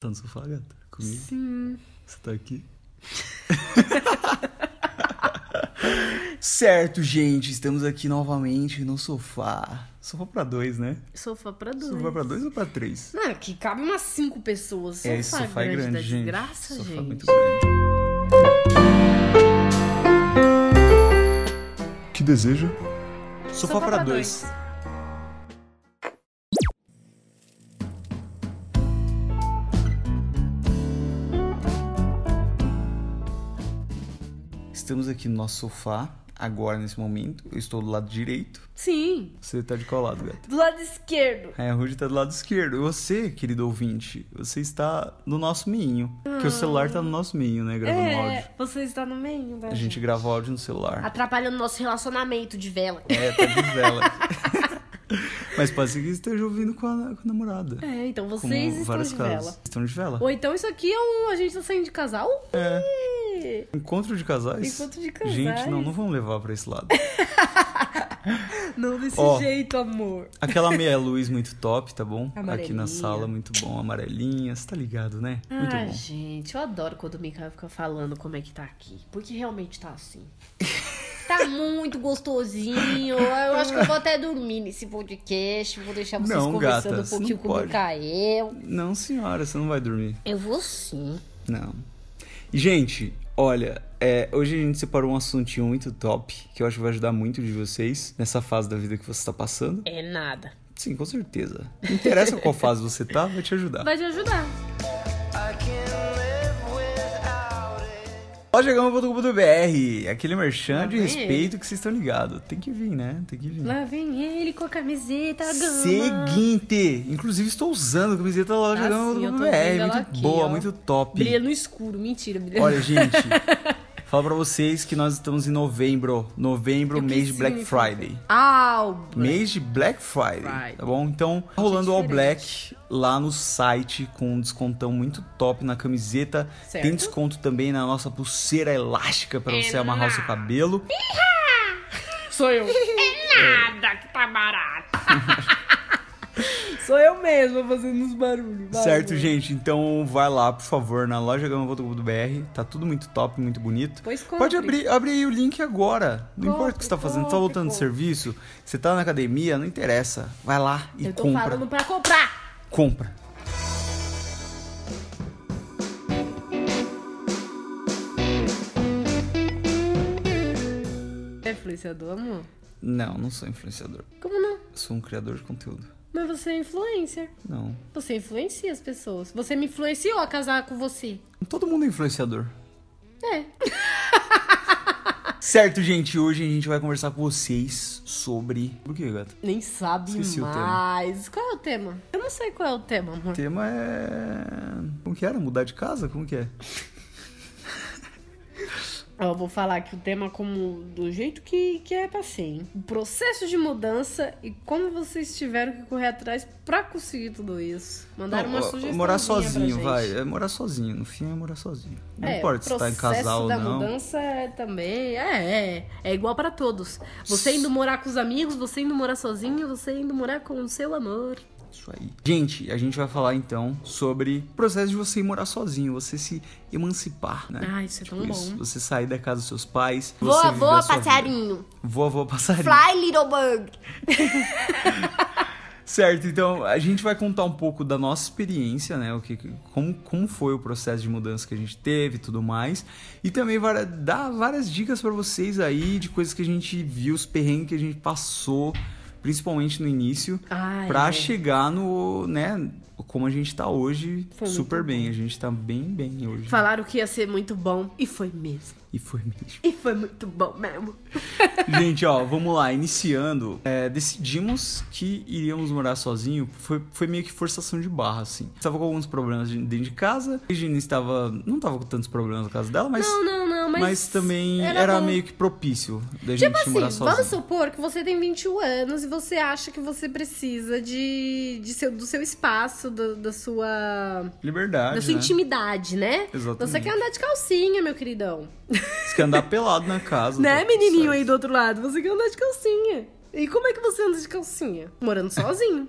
Tá no sofá, gata? Comigo? Sim. Você tá aqui? certo, gente. Estamos aqui novamente no sofá. Sofá pra dois, né? Sofá pra dois. Sofá pra dois ou pra três? Não, aqui cabe umas cinco pessoas. Sofá, é, esse sofá é grande, da gente. desgraça, sofá gente. muito grande. Que deseja? Sofá, Sofá pra, pra dois. dois. Estamos aqui no nosso sofá, agora nesse momento. Eu estou do lado direito. Sim. Você tá de qual lado, gata? Do lado esquerdo. É, a Rudy tá do lado esquerdo. E você, querido ouvinte, você está no nosso meinho. Porque o celular tá no nosso meinho, né? Gravando áudio. É, você está no meio, né? A gente grava o áudio no celular. Atrapalhando nosso relacionamento de vela. É, tá de vela. Mas pode ser que esteja ouvindo com a, com a namorada. É, então Como vocês estão de casos. vela. Estão de vela. Ou então isso aqui é um. A gente tá saindo de casal? É. Encontro de casais? Encontro de casais. Gente, não, não vamos levar pra esse lado. Não desse Ó. jeito, amor. Aquela meia luz muito top, tá bom? Aqui na sala, muito bom. Amarelinha, você tá ligado, né? Muito ah, bom. gente, eu adoro quando o Mikael fica falando como é que tá aqui. Porque realmente tá assim. Tá muito gostosinho. Eu acho que eu vou até dormir nesse podcast. Vou deixar vocês Não, conversando gata, um pouquinho com o. Mikael. Não, senhora, você não vai dormir. Eu vou sim. Não. Gente, olha, é, hoje a gente separou um assuntinho muito top, que eu acho que vai ajudar muito de vocês nessa fase da vida que você tá passando. É nada. Sim, com certeza. Não interessa qual fase você tá, vai te ajudar. Vai te ajudar. Lojagama.com.br, aquele merchan de respeito que vocês estão ligados. Tem que vir, né? Tem que vir. Lá vem ele com a camiseta gama. Seguinte, inclusive estou usando a camiseta da Ah, Lojagama.com.br. ela Muito boa, muito top. Brilha no escuro. Mentira, brilha Olha, gente, fala pra vocês que nós estamos em novembro. Novembro, O que mês de Black? Friday. Ah, o Black. Mês de Black Friday, Friday. tá bom? Então, tá rolando All diferente. Black lá no site com um descontão muito top na camiseta. Certo. Tem desconto também na nossa pulseira elástica pra você É amarrar o seu cabelo. Sou eu. É nada que tá barato. Sou eu mesma fazendo os barulhos. Certo, gente? Então vai lá, por favor, na lojagama.com.br. Tá tudo muito top, muito bonito. Pois compre. Pode abrir, abrir aí o link agora. Não Compre, importa o que você tá fazendo, tá compre, voltando de serviço, você tá na academia, não interessa. Vai lá e Eu tô compra. falando pra comprar. Compra. É influenciador, amor? Não, não sou influenciador. Como não? Eu sou um criador de conteúdo. Mas você é influencer. Não. Você influencia as pessoas. Você me influenciou a casar com você. Todo mundo é influenciador. É. Certo, gente, hoje a gente vai conversar com vocês sobre. Por que, gata? Nem sabe Esqueci o tema. mais. Qual é o tema? Eu não sei qual é o tema, amor. O tema é. Como que era? Mudar de casa? Como que é? Eu vou falar que o tema como do jeito que, que é pra ser, hein? O processo de mudança e como vocês tiveram que correr atrás pra conseguir tudo isso. Mandaram Não, uma sugestão. Morar sozinho, vai. É morar sozinho. No fim é morar sozinho. Não importa se tá em casal ou da não. mudança é também é, é, é igual pra todos. Você indo morar com os amigos, você indo morar sozinho, você indo morar com o seu amor. Isso aí. Gente, a gente vai falar então sobre o processo de você ir morar sozinho, você se emancipar, né? Ah, isso é tão Isso, bom. Você sair da casa dos seus pais. Voa, voa, a sua vida. passarinho. Voa, voa, passarinho. Fly, little bird. Certo, então a gente vai contar um pouco da nossa experiência, né? O que, como, como foi o processo de mudança que a gente teve e tudo mais. E também vai dar várias dicas pra vocês aí de coisas que a gente viu, os perrengues que a gente passou, principalmente no início, Ah, pra é. chegar no, né? Como a gente tá hoje, Foi super bem. bom. A gente tá bem, bem hoje. Falaram que ia ser muito bom e foi mesmo. E foi mesmo. E foi muito bom mesmo. Gente, ó, vamos lá, iniciando. É, decidimos que iríamos morar sozinho. Foi, foi meio que forçação de barra, assim. Estava com alguns problemas de- dentro de casa. A Gina estava. Não estava com tantos problemas na casa dela, mas. não, não, mas. mas também era, era meio que propício da Tipo gente assim, morar vamos sozinho. supor que você tem 21 anos e você acha que você precisa de, de seu, do seu espaço, do- da sua, Liberdade. da sua né? intimidade, né? Exatamente. Você quer andar de calcinha, meu queridão. Você quer andar pelado na casa. né, menininho certo. aí do outro lado? Você quer andar de calcinha. E como é que você anda de calcinha? Morando sozinho.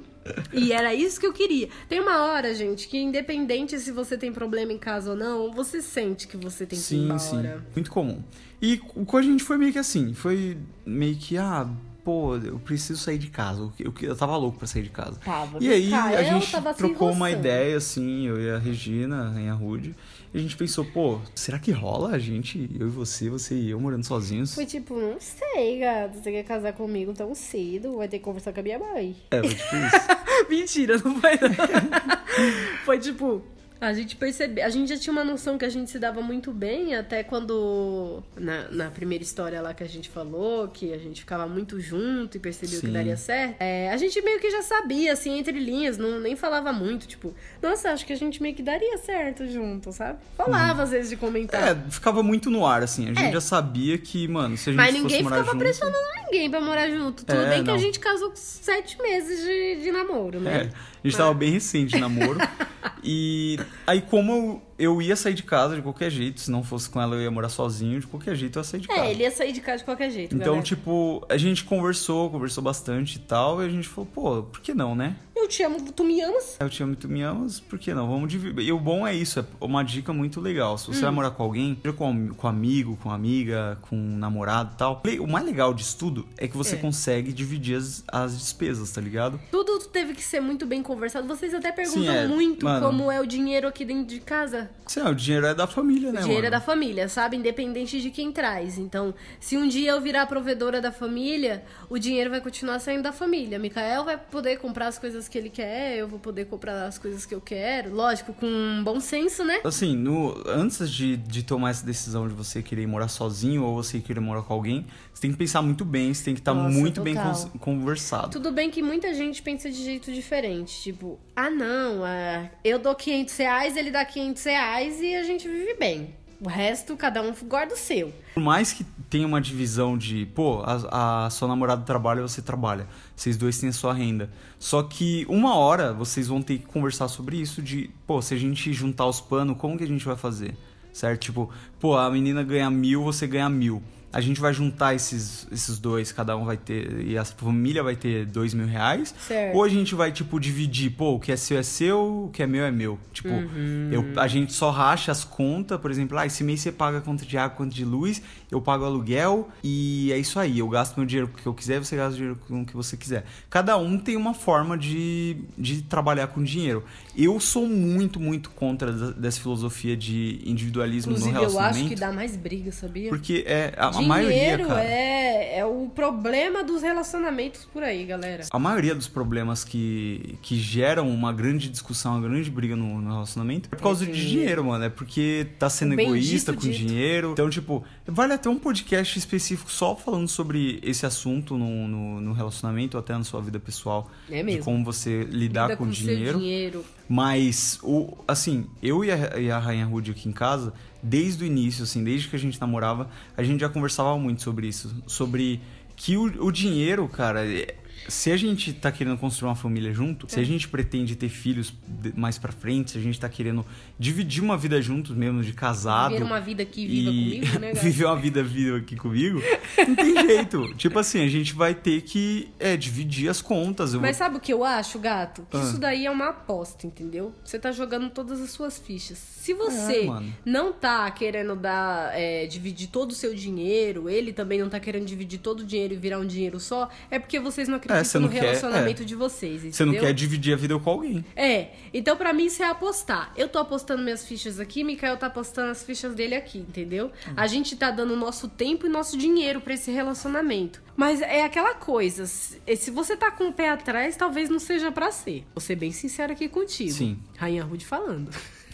E era isso que eu queria. Tem uma hora, gente, que independente se você tem problema em casa ou não, você sente que você tem que ir Sim, embora. sim. Muito comum. E com a gente foi meio que assim, foi meio que, ah, pô, eu preciso sair de casa. Eu, eu tava louco pra sair de casa. Tava. E aí Mikael a gente trocou uma ideia, assim, eu e a Regina, a Rainha Rude. E a gente pensou, pô, será que rola a gente, eu e você, você e eu morando sozinhos? Foi tipo, não sei, gato. Você quer casar comigo tão cedo? Vai ter que conversar com a minha mãe. É, foi tipo isso. Mentira, não foi não. foi tipo, a gente percebeu, a gente já tinha uma noção que a gente se dava muito bem, até quando na, na primeira história lá que a gente falou, que a gente ficava muito junto e percebeu que Sim. daria certo. É, a gente meio que já sabia, assim, entre linhas, não, nem falava muito, tipo, nossa, acho que a gente meio que daria certo junto, sabe? Falava às vezes de comentar. É, ficava muito no ar, assim. A gente É. já sabia que, mano, se a gente Mas ninguém ficava junto... pressionando ninguém pra morar junto. Tudo É, bem que a não. gente casou com sete meses de, de namoro, É, né? a gente tava bem recente de namoro. e aí, como eu, eu ia sair de casa de qualquer jeito, se não fosse com ela, eu ia morar sozinho, de qualquer jeito eu ia sair de casa. É, ele ia sair de casa de qualquer jeito. Então, galera. tipo, a gente conversou, conversou bastante e tal, e a gente falou, pô, por que não, né? Eu te amo, tu me amas? Eu te amo e tu me amas, por que não? Vamos dividir. E o bom é isso, é uma dica muito legal. Se você Hum. vai morar com alguém, seja com, com amigo, com amiga, com namorado e tal, o mais legal disso tudo é que você É. consegue dividir as, as despesas, tá ligado? Tudo teve que ser muito bem conversado. Vocês até perguntam Sim, é, muito mano. como é o dinheiro aqui dentro de casa. Sim, o dinheiro é da família, né, O dinheiro é mano? da família, sabe? Independente de quem traz. Então, se um dia eu virar provedora da família, o dinheiro vai continuar saindo da família. Mikael vai poder comprar as coisas que ele quer, eu vou poder comprar as coisas que eu quero. Lógico, com bom senso, né? Assim, no, antes de, de tomar essa decisão de você querer morar sozinho ou você querer morar com alguém, você tem que pensar muito bem, você tem que estar Nossa, muito bem total. cons- conversado. Tudo bem que muita gente pensa de jeito diferente. Tipo, ah, não, ah, eu dou 500 reais, ele dá 500 reais e a gente vive bem. O resto, cada um guarda o seu. Por mais que tenha uma divisão de, pô, a, a sua namorada trabalha, você trabalha. Vocês dois têm a sua renda. Só que uma hora vocês vão ter que conversar sobre isso de, pô, se a gente juntar os panos, como que a gente vai fazer? Certo? Tipo, pô, a menina ganha mil, você ganha mil. A gente vai juntar esses, esses dois, cada um vai ter. E a família vai ter dois mil reais. Certo. Ou a gente vai, tipo, dividir, pô, o que é seu é seu, o que é meu é meu. Tipo, Uhum. eu, a gente só racha as contas, por exemplo, ah, esse mês você paga conta de água, conta de luz, eu pago aluguel e é isso aí. Eu gasto meu dinheiro com o que eu quiser, você gasta o dinheiro com o que você quiser. Cada um tem uma forma de, de trabalhar com dinheiro. Eu sou muito, muito contra dessa filosofia de individualismo Inclusive, no eu relacionamento. acho que dá mais briga, sabia? Porque é a, a maioria, Dinheiro cara. é, é o problema dos relacionamentos por aí, galera. A maioria dos problemas que, que geram uma grande discussão, uma grande briga no, no relacionamento é por causa de dinheiro. dinheiro, mano. É porque tá sendo bendito egoísta com dito. dinheiro. Então, tipo, vale até um podcast específico só falando sobre esse assunto no, no, no relacionamento, ou até na sua vida pessoal. É De mesmo. como você lidar Lida com, o seu dinheiro. dinheiro. Mas, o, assim, eu e a, e a Rainha Rude aqui em casa, desde o início, assim, desde que a gente namorava, a gente já conversava muito sobre isso. Sobre que o, o dinheiro, cara, é- se a gente tá querendo construir uma família junto, se a gente pretende ter filhos mais pra frente, se a gente tá querendo dividir uma vida juntos mesmo, de casado. Viver uma vida aqui viva e comigo, né, viver uma vida viva aqui comigo, não tem jeito. tipo assim, a gente vai ter que é, dividir as contas. Mas vou... sabe o que eu acho, gato? Que Ah. isso daí é uma aposta, entendeu? Você tá jogando todas as suas fichas. Se você É, mano. não tá querendo dar, é, dividir todo o seu dinheiro, ele também não tá querendo dividir todo o dinheiro e virar um dinheiro só, é porque vocês não acreditam você não no quer- relacionamento é. de vocês, entendeu? Você não quer dividir a vida com alguém. É, então pra mim isso é apostar. Eu tô apostando minhas fichas aqui, Mikael tá apostando as fichas dele aqui, entendeu? A gente tá dando nosso tempo e nosso dinheiro pra esse relacionamento. Mas é aquela coisa, se se você tá com o pé atrás, talvez não seja pra ser. Vou ser bem sincera aqui contigo. Sim. Rainha Rude falando.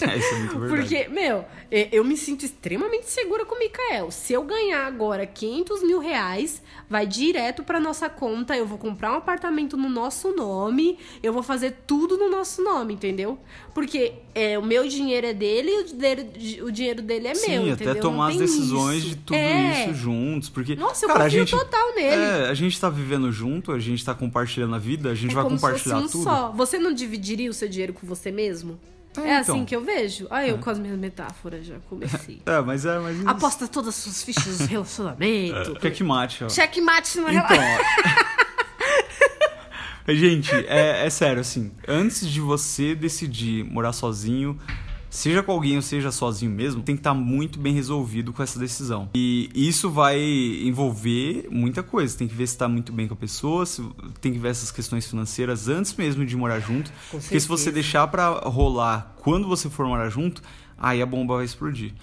É, isso é muito verdade. Porque, meu, e- eu me sinto extremamente segura com o Mikael. Se eu ganhar agora 500 mil reais, vai direto pra nossa conta. Eu vou comprar um apartamento no nosso nome. Eu vou fazer tudo no nosso nome, entendeu? Porque é, o meu dinheiro é dele e o, dele- o dinheiro dele é Sim, meu, até entendeu? Não tomar as decisões isso. de tudo É. isso juntos. Porque, Nossa, eu cara, a confio gente, total nele. É, a gente tá vivendo junto, a gente tá compartilhando a vida, a gente É vai compartilhar um tudo. só. Você não dividiria o seu dinheiro com você mesmo? É, É, então. assim que eu vejo? Ah, eu com as minhas metáforas já comecei. É, mas é, mas Aposta todas as suas fichas no relacionamento. Checkmate, ó. Checkmate no Então, relacionamento. Gente, é, é sério, assim, antes de você decidir morar sozinho, seja com alguém ou seja sozinho mesmo, tem que estar muito bem resolvido com essa decisão. E isso vai envolver muita coisa. Tem que ver se está muito bem com a pessoa, se, tem que ver essas questões financeiras antes mesmo de morar junto. Com porque se você certeza. deixar para rolar quando você for morar junto, aí a bomba vai explodir.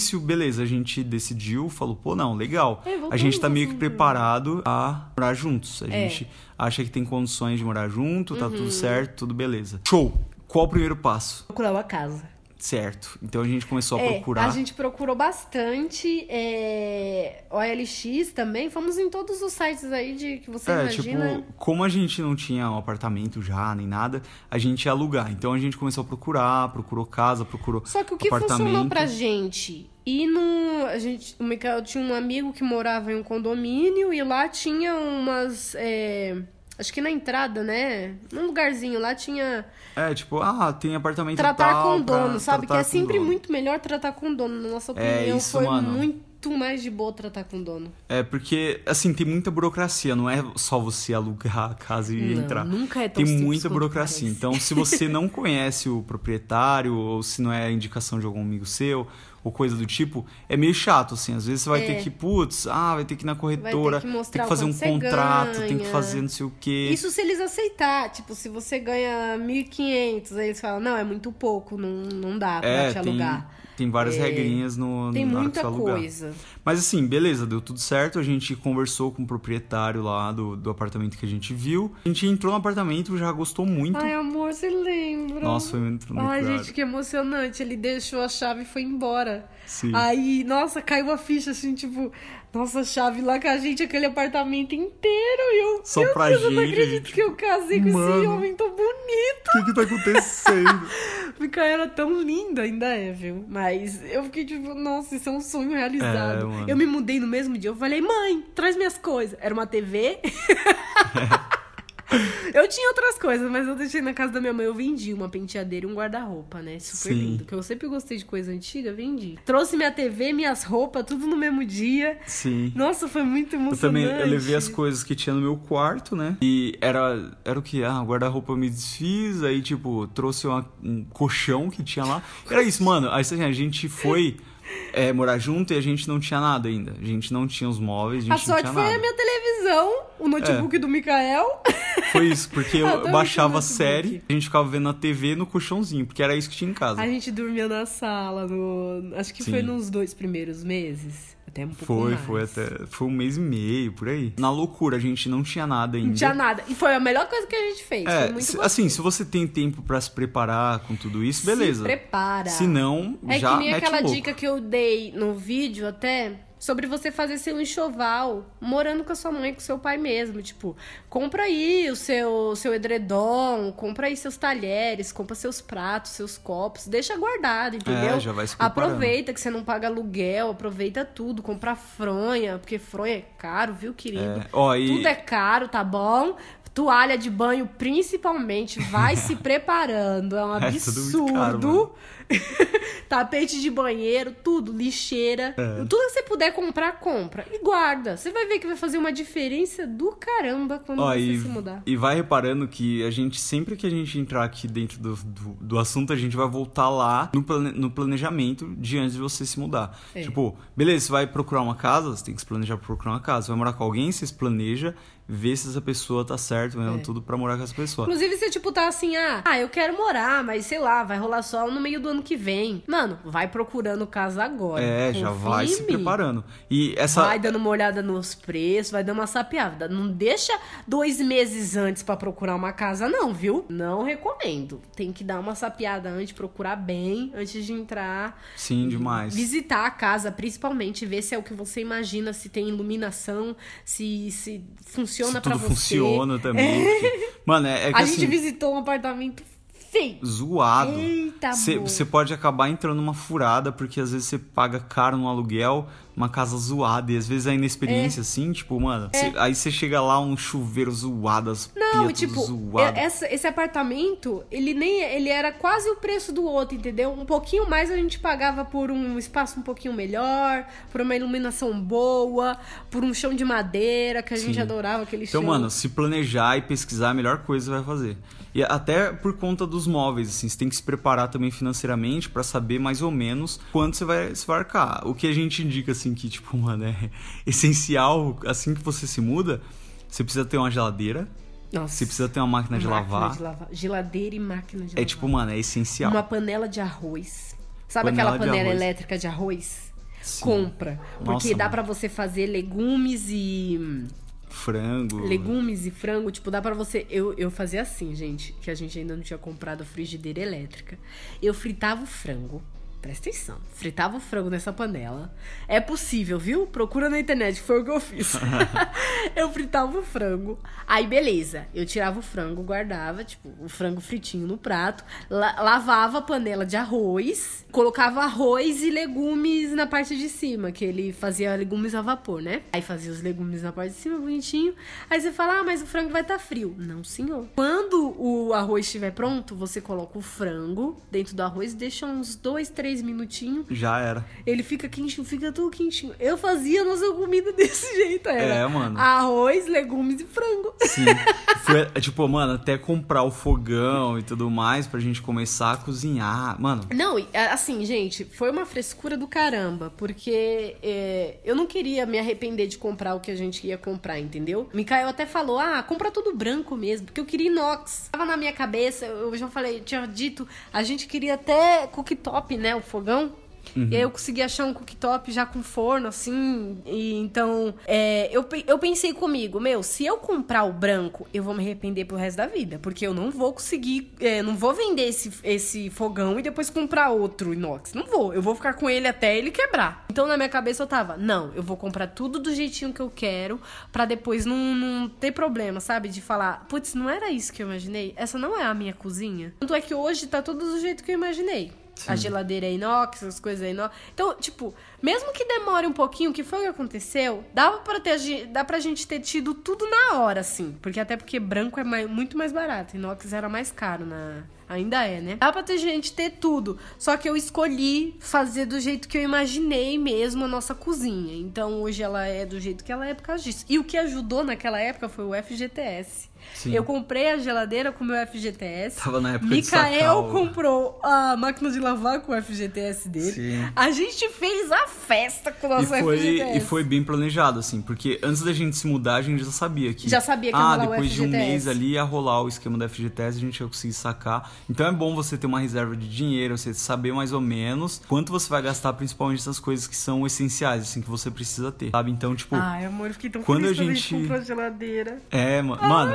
Início, beleza, a gente decidiu, falou, pô, não, legal. É, a gente tá meio que junto. preparado a morar juntos. A É. gente acha que tem condições de morar junto, tá Uhum. tudo certo, tudo beleza. Show! Qual o primeiro passo? Procurar uma casa. Certo. Então a gente começou a É, procurar. a gente procurou bastante. É, OLX também. Fomos em todos os sites aí de que você É, imagina. tipo, como a gente não tinha um apartamento já, nem nada, a gente ia alugar. Então a gente começou a procurar, procurou casa, procurou Só que o que apartamento. funcionou pra gente? E no. A gente, o Michael tinha um amigo que morava em um condomínio e lá tinha umas. é, acho que na entrada, né? Num lugarzinho lá tinha. É, tipo, ah, tem apartamento Tratar tal com dono, sabe? Que é sempre dono. muito melhor tratar com o dono. Na nossa opinião, É isso, foi mano. muito mais de boa tratar com o dono. É, porque, assim, tem muita burocracia, não é só você alugar a casa e Não, entrar. nunca é tão Tem muita burocracia. Então, se você não conhece o proprietário, ou se não é indicação de algum amigo seu, ou coisa do tipo, é meio chato, assim. Às vezes você vai É. ter que, putz, ah, vai ter que ir na corretora, que mostrar tem que fazer um contrato, tem que fazer não sei o quê. Isso se eles aceitar. Tipo, se você ganha 1.500, aí eles falam, não, é muito pouco, não, não dá pra é, te alugar. tem várias É, regrinhas no, Tem na hora que muita coisa. Mas assim, beleza, deu tudo certo. A gente conversou com o proprietário lá do, do apartamento que a gente viu. A gente entrou no apartamento, já gostou muito. Ai, amor, você lembra? Nossa, foi muito, muito Ai, gente, que emocionante. Ele deixou a chave e foi embora. Sim. Aí, nossa, caiu a ficha, assim, tipo, nossa, chave lá com a gente, aquele apartamento inteiro. E eu, Só meu pra Deus, eu não gente, acredito gente. que eu casei com esse Mano. homem tão bonito. O que que tá acontecendo? Fica era tão linda, ainda é, viu? Mas eu fiquei tipo, nossa, isso é um sonho realizado. É, eu me mudei no mesmo dia. Eu falei, mãe, traz minhas coisas. Era uma TV. eu tinha outras coisas, mas eu deixei na casa da minha mãe. Eu vendi uma penteadeira e um guarda-roupa, né? Super Sim. lindo. Que eu sempre gostei de coisa antiga, vendi. Trouxe minha TV, minhas roupas, tudo no mesmo dia. Sim. Nossa, foi muito Eu emocionante. também eu levei as coisas que tinha no meu quarto, né? E era, era o que? Ah, guarda-roupa eu me desfiz, aí, tipo, trouxe uma- um colchão que tinha lá. Era isso, mano. Aí assim, a gente foi é, morar junto e a gente não tinha nada ainda. A gente não tinha os móveis, a gente A não sorte foi nada. É. a minha televisão, o notebook do Mikael. Foi isso, porque eu também baixava a série, a gente ficava vendo na TV no colchãozinho, porque era isso que tinha em casa. A gente dormia na sala, no... acho que Sim. foi nos dois primeiros meses. Até um pouco Foi, mais. foi até. Foi um mês e meio, por aí. Na loucura, a gente não tinha nada ainda. Não tinha nada. E foi a melhor coisa que a gente fez. foi É, muito se- assim, se você tem tempo pra se preparar com tudo isso, beleza. Se prepara. Se não, É já que nem aquela dica que eu dei no vídeo até sobre você fazer seu enxoval morando com a sua mãe, com seu pai mesmo. Tipo, compra aí o seu, seu edredom, compra aí seus talheres, compra seus pratos, seus copos, deixa guardado, entendeu? É, já vai se preparando. Aproveita que você não paga aluguel, aproveita tudo, compra fronha, porque fronha é caro, viu, querido? É, ó, e- Tudo é caro, tá bom? Toalha de banho, principalmente, vai se preparando. É um É, caro, absurdo. Tapete de banheiro, tudo, lixeira. É. Tudo que você puder comprar, compra. E guarda. Você vai ver que vai fazer uma diferença do caramba quando Ó, você e, se mudar. e vai reparando que a gente, sempre que a gente entrar aqui dentro do, do, do assunto, a gente vai voltar lá no, plane- no planejamento de antes de você se mudar. É. Tipo, beleza, você vai procurar uma casa, você tem que se planejar pra procurar uma casa. Vai morar com alguém, você se planeja, vê se essa pessoa tá certo, mesmo, É. tudo pra morar com essa pessoa. Inclusive, você, tipo, tá assim, ah, ah, eu quero morar, mas sei lá, vai rolar só no meio do ano que vem. Mano, vai procurando casa agora. É, já Confia vai se preparando. E essa. Vai dando uma olhada nos preços, vai dando uma sapeada. Não deixa dois meses antes pra procurar uma casa, não, viu? Não recomendo. Tem que dar uma sapeada antes, procurar bem, antes de entrar. Sim, demais. Visitar a casa, principalmente, ver se é o que você imagina, se tem iluminação, se, se funciona Pra tudo você. funciona também. porque- Mano, é, é que A assim. gente visitou um apartamento Sim. zoado. Eita. Você pode acabar entrando numa furada, porque às vezes você paga caro no aluguel, uma casa zoada, e às vezes a inexperiência, assim, tipo, mano, cê- aí você chega lá, um chuveiro zoado, as Não, pias e, tipo, zoado. e- essa- esse apartamento, ele nem ele era quase o preço do outro, entendeu? Um pouquinho mais a gente pagava por um espaço um pouquinho melhor, por uma iluminação boa, por um chão de madeira, que a gente Sim. adorava aquele Então, chão. mano, se planejar e pesquisar, é a melhor coisa vai fazer. E até por conta dos móveis, assim, você tem que se preparar também financeiramente pra saber mais ou menos quanto você vai, você vai arcar. O que a gente indica, assim, que, tipo, mano, é essencial, assim que você se muda, você precisa ter uma geladeira, Nossa, você precisa ter uma máquina de máquina lavar. de lavar. Geladeira e máquina de É lavar. tipo, mano, é essencial. Uma panela de arroz. Sabe Panela aquela de panela arroz. elétrica de arroz? Sim. Compra. Porque Nossa, dá pra você fazer legumes e. Frango. Legumes e frango, tipo, dá pra você. Eu, eu fazia assim, gente, que a gente ainda não tinha comprado a frigideira elétrica. Eu fritava o frango. Presta atenção. Fritava o frango nessa panela. É possível, viu? Procura na internet, foi o que eu fiz. eu fritava o frango. Aí, beleza. Eu tirava o frango, guardava, tipo, o frango fritinho no prato. la- lavava a panela de arroz. Colocava arroz e legumes na parte de cima, que ele fazia legumes a vapor, né? Aí fazia os legumes na parte de cima, bonitinho. Aí você fala, ah, mas o frango vai estar frio. Não, senhor. Quando o arroz estiver pronto, você coloca o frango dentro do arroz, deixa uns dois, três minutinhos. Já era. Ele fica quentinho, fica tudo quentinho. Eu fazia nossa comida desse jeito, era. É, mano. Arroz, legumes e frango. Sim. Foi, é, tipo, mano, até comprar o fogão e tudo mais pra gente começar a cozinhar. Mano, Não, assim, gente, foi uma frescura do caramba, porque é, eu não queria me arrepender de comprar o que a gente ia comprar, entendeu? Mikael até falou, ah, compra tudo branco mesmo, porque eu queria inox. Tava na minha cabeça, eu já falei, tinha dito, a gente queria até cooktop, né, fogão. E aí eu consegui achar um cooktop já com forno, assim. E então, é, eu, eu pensei comigo, meu, se eu comprar o branco, eu vou me arrepender pro resto da vida. Porque eu não vou conseguir, é, não vou vender esse, esse fogão e depois comprar outro inox. Não vou. Eu vou ficar com ele até ele quebrar. Então na minha cabeça eu tava, não, eu vou comprar tudo do jeitinho que eu quero pra depois não, não ter problema, sabe? De falar, putz, não era isso que eu imaginei. Essa não é a minha cozinha. Tanto é que hoje tá tudo do jeito que eu imaginei. A geladeira é inox, as coisas é inox. Então, tipo, mesmo que demore um pouquinho, que foi o que aconteceu, dava pra ter, dá pra gente ter tido tudo na hora, assim. Porque até porque branco é mai- muito mais barato. Inox era mais caro na. Ainda é, né? Dá pra ter gente ter tudo. Só que eu escolhi fazer do jeito que eu imaginei mesmo a nossa cozinha. Então hoje ela é do jeito que ela é por causa disso. E o que ajudou naquela época foi o FGTS. Sim. Eu comprei a geladeira com o meu FGTS. Tava na época de sacar o- comprou a máquina de lavar com o FGTS dele. Sim. A gente fez a festa com o E nosso foi, FGTS. e foi bem planejado, assim, porque antes da gente se mudar, a gente já sabia que. Já sabia que ia Ah, rolar o depois de um FGTS. mês ali ia rolar o esquema do FGTS, a gente ia conseguir sacar. Então é bom você ter uma reserva de dinheiro, você saber mais ou menos quanto você vai gastar, principalmente essas coisas que são essenciais, assim, que você precisa ter, sabe? Então, tipo. Ai, amor, eu fiquei tão Quando a gente- comprou a geladeira. É, ma- mano,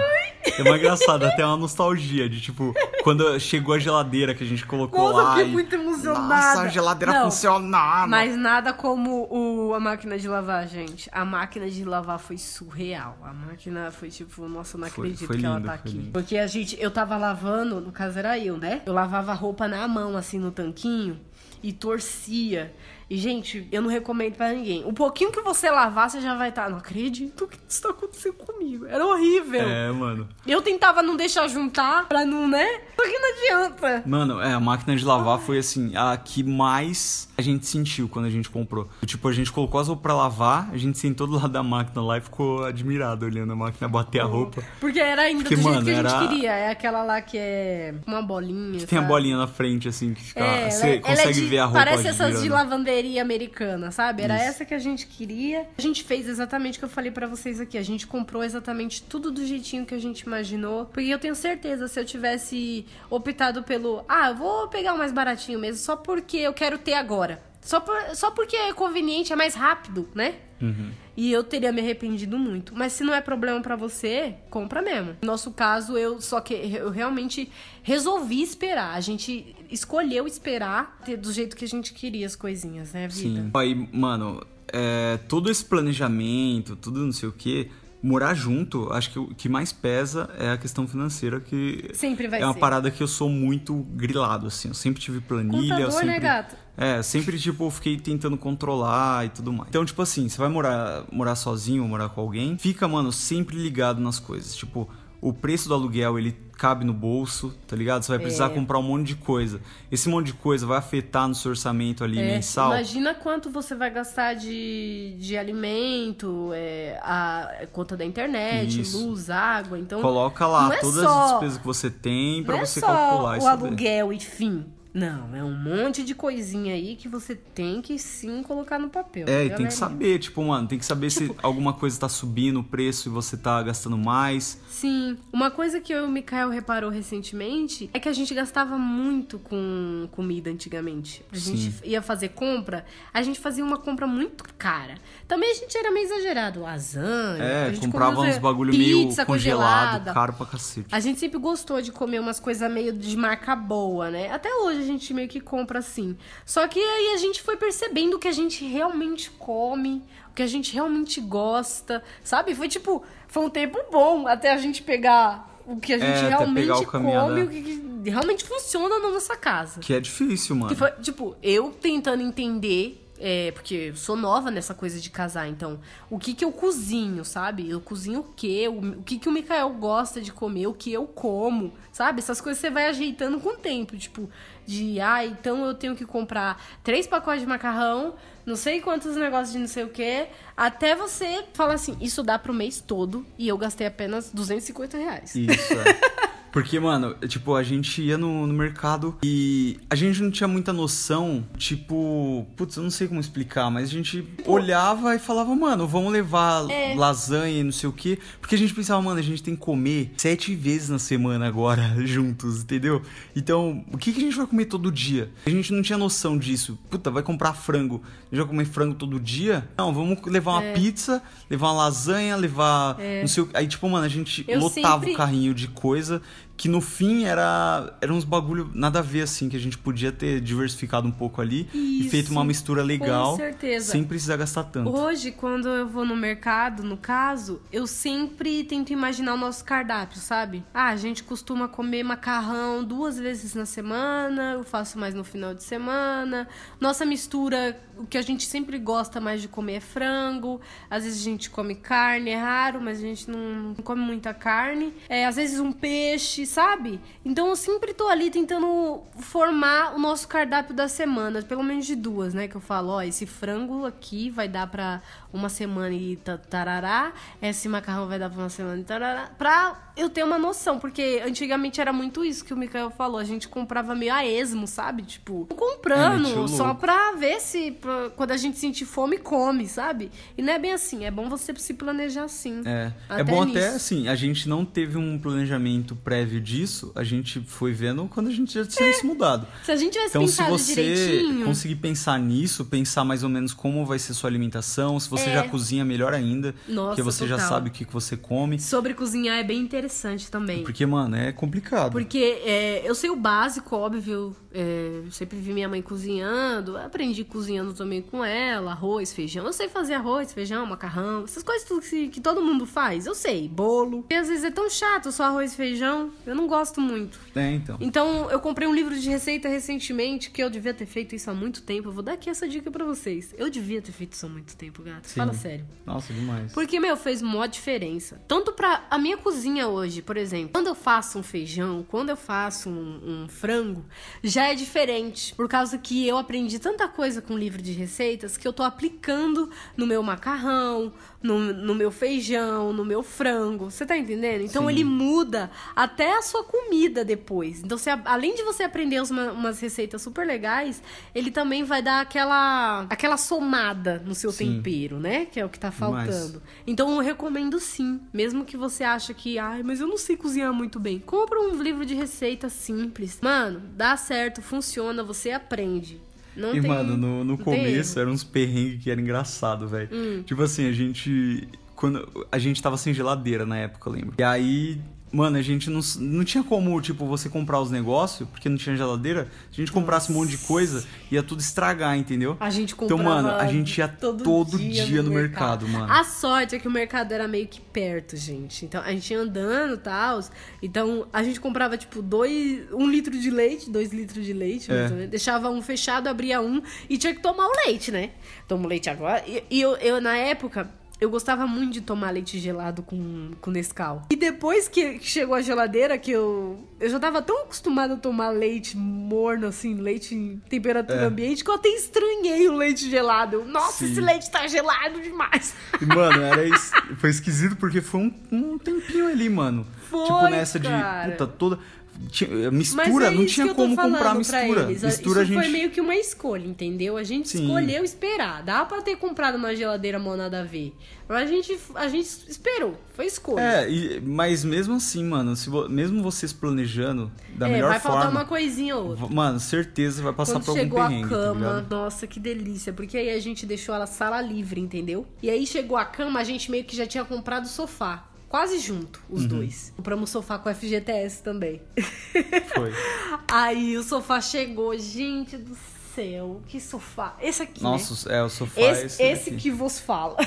é uma engraçada, até uma nostalgia de tipo, quando chegou a geladeira que a gente colocou Nossa, eu lá. fiquei e- muito emocionada. Nossa, a geladeira Não, funcionava. Mas nada como o, a máquina de lavar, gente. A máquina de lavar foi surreal. A máquina foi tipo, nossa, eu não Foi- acredito foi que ela lindo, tá foi aqui. lindo. Porque a gente, eu tava lavando, no caso era eu, né? Eu lavava a roupa na mão, assim, no tanquinho e torcia. E, gente, eu não recomendo pra ninguém. O pouquinho que você lavar, você já vai estar. não acredito que isso tá acontecendo comigo. Era horrível. É, mano. Eu tentava não deixar juntar pra não, né? Só que não adianta. Mano, é, a máquina de lavar foi assim, a que mais a gente sentiu quando a gente comprou. Tipo, a gente colocou as roupas pra lavar, a gente sentou do lado da máquina lá e ficou admirado olhando a máquina bater a roupa. Porque era ainda Porque, do jeito mano, que a gente era- queria. É aquela lá que é uma bolinha. Tem a sabe? bolinha na frente, assim, que fica. É, ela você é- ela é consegue de- ver a roupa Parece essas de girando. Lavanderia americana, sabe? Era Isso. essa que a gente queria. A gente fez exatamente o que eu falei pra vocês aqui. A gente comprou exatamente tudo do jeitinho que a gente imaginou. Porque eu tenho certeza, se eu tivesse optado pelo. Ah, eu vou pegar o mais baratinho mesmo, só porque eu quero ter agora. Só, por- só porque é conveniente, é mais rápido, né? Uhum. E eu teria me arrependido muito. Mas se não é problema pra você, compra mesmo. No nosso caso, eu só que eu realmente resolvi esperar. A gente escolheu esperar do jeito que a gente queria as coisinhas, né, vida? Sim. Aí, mano, é, todo esse planejamento, tudo não sei o que, morar junto, acho que o que mais pesa é a questão financeira, que Sempre vai é uma ser. parada que eu sou muito grilado, assim. Eu sempre tive planilha, eu Contador, sempre... né, gato? É, sempre, tipo, fiquei tentando controlar e tudo mais. Então, tipo assim, você vai morar, morar sozinho ou morar com alguém, fica, mano, sempre ligado nas coisas. Tipo, o preço do aluguel, ele cabe no bolso, tá ligado? Você vai precisar É. comprar um monte de coisa. Esse monte de coisa vai afetar no seu orçamento ali É, mensal. Imagina quanto você vai gastar de, de alimento, é, a conta da internet, Isso. luz, água. Então, Coloca lá é todas as despesas que você tem pra não é você calcular o isso. daí. aluguel e fim. Não, é um monte de coisinha aí que você tem que sim colocar no papel. É, e tem que saber, tipo, mano, tem que saber se alguma coisa tá subindo o preço e você tá gastando mais. Sim, uma coisa que eu e o Mikael reparou recentemente é que a gente gastava muito com comida antigamente. A gente Sim. ia fazer compra, a gente fazia uma compra muito cara. Também a gente era meio exagerado, lasanha. a É, gente comprava uns bagulho meio pizza congelado, congelada. caro pra cacete. A gente sempre gostou de comer umas coisas meio de marca boa, né? Até hoje a gente meio que compra assim. Só que aí a gente foi percebendo o que a gente realmente come, o que a gente realmente gosta, sabe? Foi tipo, foi um tempo bom até a gente pegar o que a gente É, realmente pegar o come, né? o que, realmente funciona na nossa casa. Que é difícil, mano. Foi, tipo, eu tentando entender, é, porque eu sou nova nessa coisa de casar, então, o que que eu cozinho, sabe? Eu cozinho o quê? O, o que que o Mikael gosta de comer, o que eu como, sabe? Essas coisas você vai ajeitando com o tempo, tipo, de, ah, então eu tenho que comprar três pacotes de macarrão, não sei quantos negócios de não sei o quê, até você falar assim, isso dá pro mês todo e eu gastei apenas 250 reais. Isso, é. Porque, mano, tipo, a gente ia no, no mercado e a gente não tinha muita noção, tipo, putz, eu não sei como explicar, mas a gente olhava e falava, mano, vamos levar É. lasanha e não sei o quê. Porque a gente pensava, mano, a gente tem que comer sete vezes na semana agora, juntos, entendeu? Então, o que, que a gente vai comer todo dia? A gente não tinha noção disso. Puta, vai comprar frango. A gente vai comer frango todo dia? Não, vamos levar uma É. pizza, levar uma lasanha, levar. Não sei o Aí, tipo, mano, a gente Eu lotava sempre- o carrinho de coisa que no fim era, era uns bagulho nada a ver, assim, que a gente podia ter diversificado um pouco ali e Isso, feito uma mistura legal. Com certeza. Sem precisar gastar tanto. Hoje, quando eu vou no mercado, no caso, eu sempre tento imaginar o nosso cardápio, sabe? Ah, a gente costuma comer macarrão duas vezes na semana, eu faço mais no final de semana. Nossa mistura, o que a gente sempre gosta mais de comer é frango. Às vezes a gente come carne, é raro, mas a gente não, não come muita carne. É, às vezes um peixe, sabe? Então eu sempre tô ali tentando formar o nosso cardápio da semana, pelo menos de duas, né? Que eu falo, ó, esse frango aqui vai dar pra uma semana e ta- tarará, esse macarrão vai dar pra uma semana e tarará, pra eu ter uma noção, porque antigamente era muito isso que o Mikael falou, a gente comprava meio a esmo, sabe? Tipo, comprando, É, só pra ver se, pra- quando a gente sentir fome, come, sabe? E não é bem assim, é bom você se planejar assim. É, Até é bom até nisso. assim, a gente não teve um planejamento prévio disso, a gente foi vendo quando a gente já tinha se mudado. Se a gente tivesse Então, se você direitinho... conseguir pensar nisso, pensar mais ou menos como vai ser sua alimentação, se você É. já cozinha, melhor ainda. Nossa, porque você já total. sabe o que, que você come. Sobre cozinhar é bem interessante também. Porque, mano, é complicado. Porque é, eu sei o básico, óbvio. é, eu sempre vi minha mãe cozinhando. Aprendi cozinhando também com ela. Arroz, feijão. Eu sei fazer arroz, feijão, macarrão. Essas coisas que, que todo mundo faz. Eu sei. Bolo. E às vezes é tão chato só arroz e feijão. Eu não gosto muito. É, então. Então, eu comprei um livro de receita recentemente que eu devia ter feito isso há muito tempo. Eu vou dar aqui essa dica pra vocês. Eu devia ter feito isso há muito tempo, gato. Sim. Fala sério. Nossa, demais. Porque, meu, fez mó diferença. Tanto pra a minha cozinha hoje, por exemplo. Quando eu faço um feijão, quando eu faço um, um frango, já é diferente. Por causa que eu aprendi tanta coisa com o livro de receitas que eu tô aplicando no meu macarrão, no, no meu feijão, no meu frango. Você tá entendendo? Então Sim. ele muda até a sua comida depois. Então, você, além de você aprender uma- umas receitas super legais, ele também vai dar aquela, aquela somada no seu Sim. tempero, né? Que é o que tá faltando. Então eu recomendo sim. Mesmo que você acha que, ai, mas eu não sei cozinhar muito bem. Compra um livro de receita simples. Mano, dá certo, funciona, você aprende. Não E, tem, mano, no, no começo. Hum. eram uns perrengues que era engraçado, velho. Tipo assim, a gente. quando a gente tava sem geladeira na época, eu lembro. E aí, mano, a gente não, não tinha como, tipo, você comprar os negócios, porque não tinha geladeira. Se a gente comprasse um monte de coisa, ia tudo estragar, entendeu? A gente Então, comprava mano, a gente ia todo, todo dia, dia no mercado, mano. A sorte é que o mercado era meio que perto, gente. Então a gente ia andando e tal. Então a gente comprava, tipo, dois, um litro de leite, dois litros de leite, É. menos. deixava um fechado, abria um e tinha que tomar o leite, né? Toma o leite agora. E, e eu, eu, na época. Eu gostava muito de tomar leite gelado com, com Nescau. E depois que chegou a geladeira, que eu. Eu já tava tão acostumada a tomar leite morno, assim, leite em temperatura É. ambiente, que eu até estranhei o leite gelado. Eu, Nossa, Sim. esse leite tá gelado demais. E, mano, era es- foi esquisito porque foi um, um tempinho ali, mano. Foi, tipo, nessa cara. de puta toda. Mas mistura, é não tinha como comprar mistura. eles. Mistura Isso a gente. foi meio que uma escolha, entendeu? A gente Sim. escolheu esperar. Dá pra ter comprado uma geladeira mó nada a ver. Mas a gente, a gente esperou. Foi escolha. É, e- mas mesmo assim, mano, se vo- mesmo vocês planejando da É, melhor vai faltar forma. uma coisinha ou outra. Mano, certeza vai passar Quando por algum chegou a perrengue, tá cama, ligado? nossa, que delícia. Porque aí a gente deixou ela sala livre, entendeu? E aí chegou a cama, a gente meio que já tinha comprado o sofá. Quase junto, os Uhum. dois. Compramos sofá com FGTS também. Foi. Aí o sofá chegou, gente do céu, que sofá. Esse aqui, né? Nossa, é, o sofá é Esse, esse, esse que vos fala.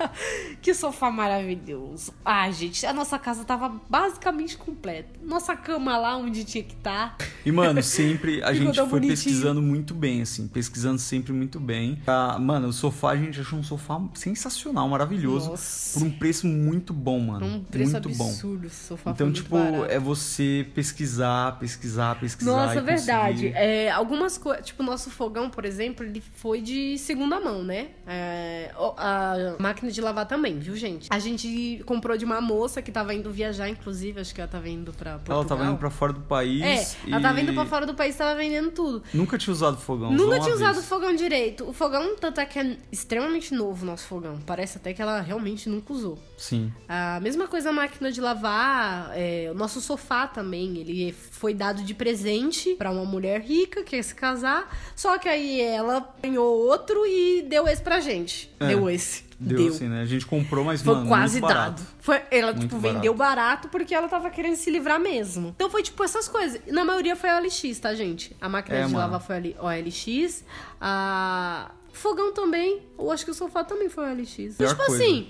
que sofá maravilhoso. Ai, gente, a nossa casa tava basicamente completa. Nossa cama lá onde tinha que estar. E, mano, sempre a gente foi bonitinho. pesquisando muito bem, assim, pesquisando sempre muito bem. Ah, mano, o sofá, a gente achou um sofá sensacional, maravilhoso. Nossa. Por um preço muito bom, mano. Um preço muito bom. absurdo esse sofá. Então, tipo, barato. é você pesquisar, pesquisar, pesquisar. Nossa, verdade. É, algumas coisas, tipo, o nosso fogão, por exemplo, ele foi de segunda mão, né? É, a máquina de lavar também, viu, gente? A gente comprou de uma moça que tava indo viajar, inclusive, acho que ela tava indo pra Portugal. Ela tava indo pra fora do país. É, ela e tava indo pra fora do país, tava vendendo tudo. Nunca tinha usado fogão. Nunca tinha usado o vez. fogão direito. O fogão, tanto é que é extremamente novo o nosso fogão. Parece até que ela realmente nunca usou. Sim. A mesma coisa a máquina de lavar, é, o nosso sofá também, ele foi dado de presente pra uma mulher rica que ia se casar, só que aí ela ganhou outro e deu esse pra gente. É, deu esse. Deu, assim, né? A gente comprou, mas, Foi mano, quase dado. Foi, ela, Muito tipo, barato. vendeu barato porque ela tava querendo se livrar mesmo. Então foi, tipo, essas coisas. Na maioria foi a OLX, tá, gente? A máquina É, de mano. lavar foi a OLX. A... Fogão também. Eu acho que o sofá também foi a OLX. Pior tipo coisa. assim...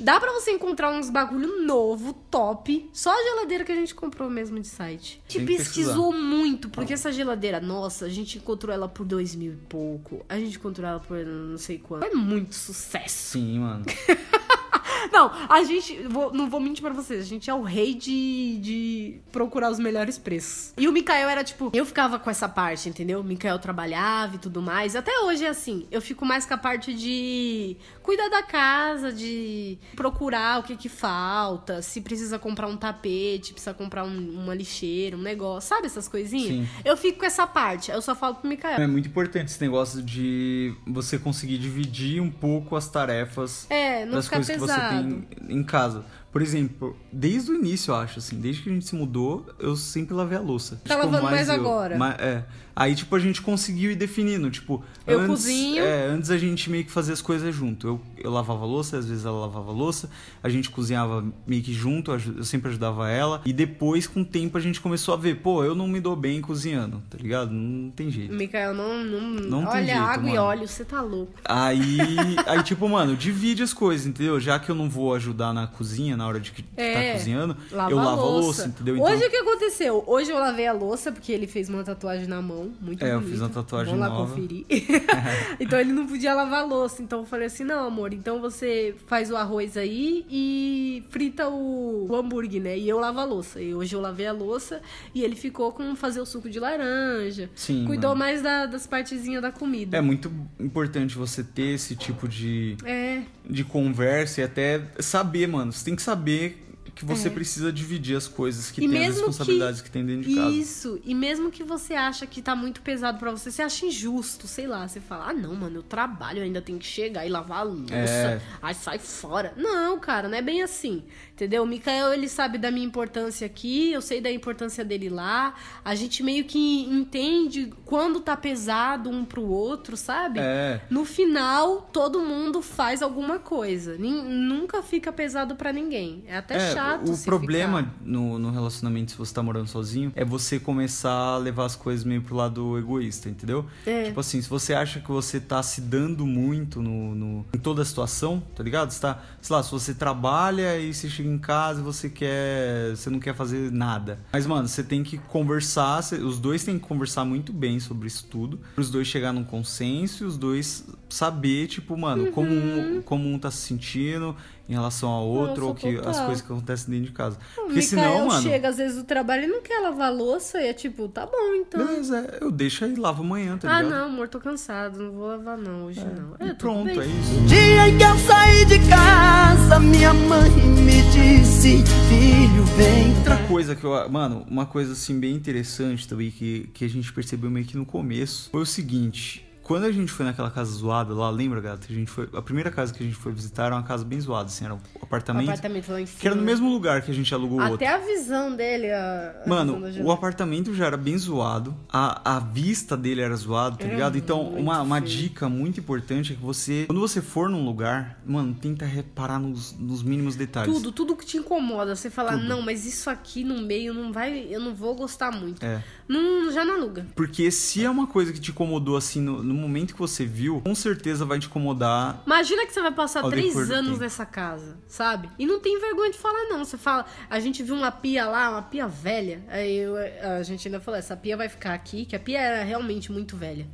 Dá pra você encontrar uns bagulho novo, top. Só a geladeira que a gente comprou mesmo de site. A gente pesquisou muito, porque essa geladeira, nossa, a gente encontrou ela por dois mil e pouco. A gente encontrou ela por não sei quanto. Foi muito sucesso. Sim, mano. Não, a gente. vou- não vou mentir pra vocês. A gente é o rei de, de procurar os melhores preços. E o Mikael era tipo. Eu ficava com essa parte, entendeu? O Mikael trabalhava e tudo mais. Até hoje é assim. Eu fico mais com a parte de cuidar da casa, de procurar o que que falta. Se precisa comprar um tapete, precisa comprar um- uma lixeira, um negócio. Sabe essas coisinhas? Sim. Eu fico com essa parte. Eu só falo pro Mikael. É muito importante esse negócio de você conseguir dividir um pouco as tarefas É, das coisas. Que você tem em casa. Por exemplo, desde o início, eu acho, assim, desde que a gente se mudou, eu sempre lavei a louça. Tá lavando mais eu. agora? Ma- é. Aí, tipo, a gente conseguiu ir definindo. Tipo, Eu antes, cozinho. É, antes a gente meio que fazia as coisas junto. Eu, eu lavava a louça, às vezes ela lavava a louça. A gente cozinhava meio que junto, eu sempre ajudava ela. E depois, com o tempo, a gente começou a ver, pô, eu não me dou bem cozinhando, tá ligado? Não tem jeito. Mikael, não. não, Não tem olha, jeito, água e mano. óleo, você tá louco. Aí, aí, tipo, mano, divide as coisas, entendeu? Já que eu não vou ajudar na cozinha na hora de que É, tá cozinhando, Lava eu lavo a louça, louça, entendeu? Então, Hoje o que aconteceu? Hoje eu lavei a louça porque ele fez uma tatuagem na mão, muito É, eu bonita. fiz uma tatuagem Vamos lá nova. conferir. então ele não podia lavar a louça, então eu falei assim: "Não, amor, então você faz o arroz aí e frita o, o hambúrguer, né? E eu lavo a louça". E hoje eu lavei a louça e ele ficou com fazer o suco de laranja. Sim, Cuidou mano. mais da- das partezinhas da comida. é muito importante você ter esse tipo de, É, de conversa e até saber, mano. Você tem que saber que você É. precisa dividir as coisas que E tem, as responsabilidades que, tem dentro de casa. Isso, e mesmo que você acha que tá muito pesado pra você, você acha injusto, sei lá, você fala, ah não, mano, eu trabalho, eu ainda tenho que chegar e lavar a louça, É. aí sai fora. Não, cara, não é bem assim. Entendeu? O Mikael, ele sabe da minha importância aqui, eu sei da importância dele lá. A gente meio que entende quando tá pesado um pro outro, sabe? É. No final, todo mundo faz alguma coisa. Nunca fica pesado pra ninguém. É até É, chato o problema ficar. no, no relacionamento, se você tá morando sozinho, é você começar a levar as coisas meio pro lado egoísta, entendeu? É. Tipo assim, se você acha que você tá se dando muito no, no- em toda a situação, tá ligado? Você tá, sei lá, se você trabalha e você chega em casa e você quer. Você não quer fazer nada. Mas, mano, você tem que conversar, você- os dois têm que conversar muito bem sobre isso tudo. Os dois chegar num consenso e os dois saber, tipo, mano, como, um, como um tá se sentindo em relação ao outro, Nossa, ou que as total. coisas que acontecem dentro de casa. O Porque Mikael senão, mano. chega às vezes do trabalho e não quer lavar a louça e é tipo, tá bom então. Beleza, eu deixo aí, lavo amanhã, tá ah, ligado? não, amor, tô cansado, não vou lavar não hoje não. E É, pronto, bem. é isso. Dia em que eu saí de casa, minha mãe me disse: Filho, vem. Outra coisa que eu. Mano, uma coisa assim bem interessante também que, que a gente percebeu meio que no começo foi o seguinte. Quando a gente foi naquela casa zoada lá, lembra, gata? A gente foi. A primeira casa que a gente foi visitar era uma casa bem zoada, assim, era um O apartamento. apartamento lá em cima. Que era no mesmo lugar que a gente alugou o outro. Até a visão dele, a, a visão Mano, da o apartamento já era bem zoado, a, a vista dele era zoado, tá Era ligado? Então, uma, uma dica muito importante é que você, quando você for num lugar, mano, tenta reparar nos, nos mínimos detalhes. Tudo, tudo que te incomoda. Você fala, Tudo. não, mas isso aqui no meio não vai. Eu não vou gostar muito. É. Não, já não aluga. Porque se é uma coisa que te incomodou assim no, no momento que você viu, com certeza vai te incomodar. Imagina que você vai passar três anos nessa casa, sabe? E não tem vergonha de falar, não. Você fala, a gente viu uma pia lá, uma pia velha. Aí eu- a gente ainda falou, essa pia vai ficar aqui, que a pia era realmente muito velha.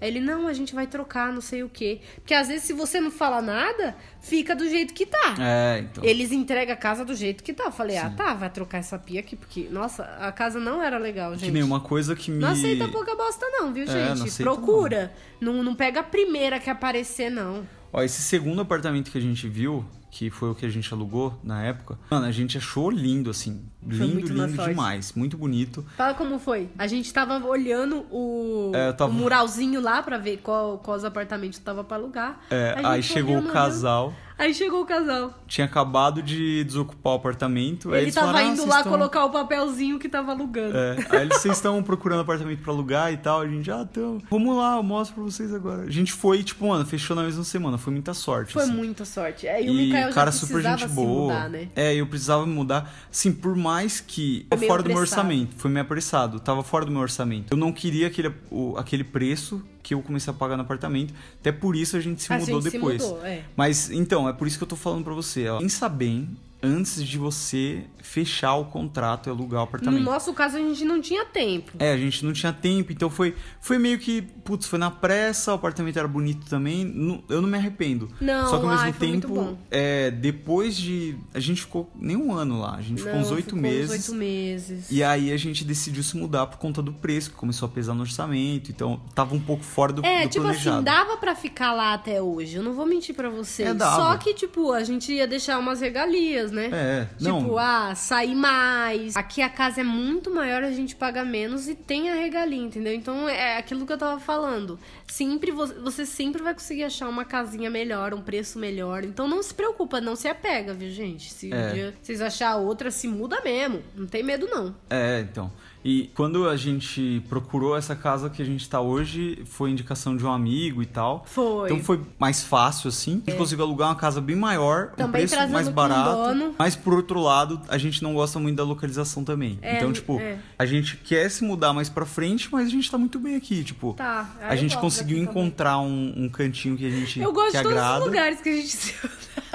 Aí ele, não, a gente vai trocar, não sei o quê. Porque às vezes, se você não fala nada, fica do jeito que tá. É, então. Eles entregam a casa do jeito que tá. Eu falei, ah, tá, vai trocar essa pia aqui, porque, nossa, a casa não era legal, gente. Que nem uma coisa que me. Não aceita pouca bosta, não, viu, É, gente? não Procura. Não. Não, pega a primeira que aparecer, não. Ó, esse segundo apartamento que a gente viu, que foi o que a gente alugou na época, mano, a gente achou lindo, assim. Lindo, na lindo sorte. demais. Muito bonito. Fala como foi. A gente tava olhando o, É, tava- o muralzinho lá pra ver qual, quais apartamentos tava pra alugar. É, aí chegou olhando, o casal. olhando. Aí chegou o casal. Tinha acabado de desocupar o apartamento. Ele tava falaram, "Ah, indo vocês lá estão- colocar o papelzinho que tava alugando. É, aí eles, vocês estão procurando apartamento pra alugar e tal. A gente, ah, então. Vamos lá, eu mostro pra vocês agora. A gente foi, tipo, mano, fechou na mesma semana. Foi muita sorte. Foi assim. muita sorte. É, e o E Mikael cara super gente boa. mudar, né? É, eu precisava me mudar. Assim, por mais que. Foi fora do meu apressado. orçamento. Foi meio apressado. Tava fora do meu orçamento. Eu não queria aquele, o- aquele preço que eu comecei a pagar no apartamento. Até por isso a gente se A mudou gente se depois. mudou, é. Mas então, é por isso que eu tô falando pra você. Ó, pensa bem antes de você fechar o contrato e alugar o No apartamento. nosso caso, a gente não tinha tempo. É, a gente não tinha tempo, então foi, foi meio que, putz, foi na pressa, o apartamento era bonito também, não- eu não me arrependo. Não, Só que ao mesmo ai, tempo, é, depois de. A gente ficou nem um ano lá, a gente ficou Não, uns oito meses. Uns oito meses. E aí a gente decidiu se mudar por conta do preço, que começou a pesar no orçamento, então tava um pouco fora do, É, do tipo planejado. assim, dava pra ficar lá até hoje. Eu não vou mentir pra vocês. É, dava. Só que, tipo, a gente ia deixar umas regalias, né? É, Tipo, não. ah, sair mais. Aqui a casa é muito maior, a gente paga menos e tem a regalia, entendeu? Então é aquilo que eu tava falando. Sempre vo- você sempre vai conseguir achar uma casinha melhor, um preço melhor. Então não se preocupa, não se apega, viu, gente? Se É. um dia vocês achar outra, se muda mesmo. Não tem medo, não. É, então. E quando a gente procurou essa casa que a gente tá hoje, foi indicação de um amigo e tal. Foi. Então foi mais fácil, assim. A gente conseguiu alugar uma casa bem maior, um Também preço trazendo mais barato. dono. Mas por outro lado, a gente não gosta muito da localização também. É, então, tipo, é. a gente quer se mudar mais pra frente, mas a gente tá muito bem aqui. Tipo, Tá, a gente conseguiu encontrar um, um cantinho que a gente Eu gosto que de todos agrada. os lugares que a gente se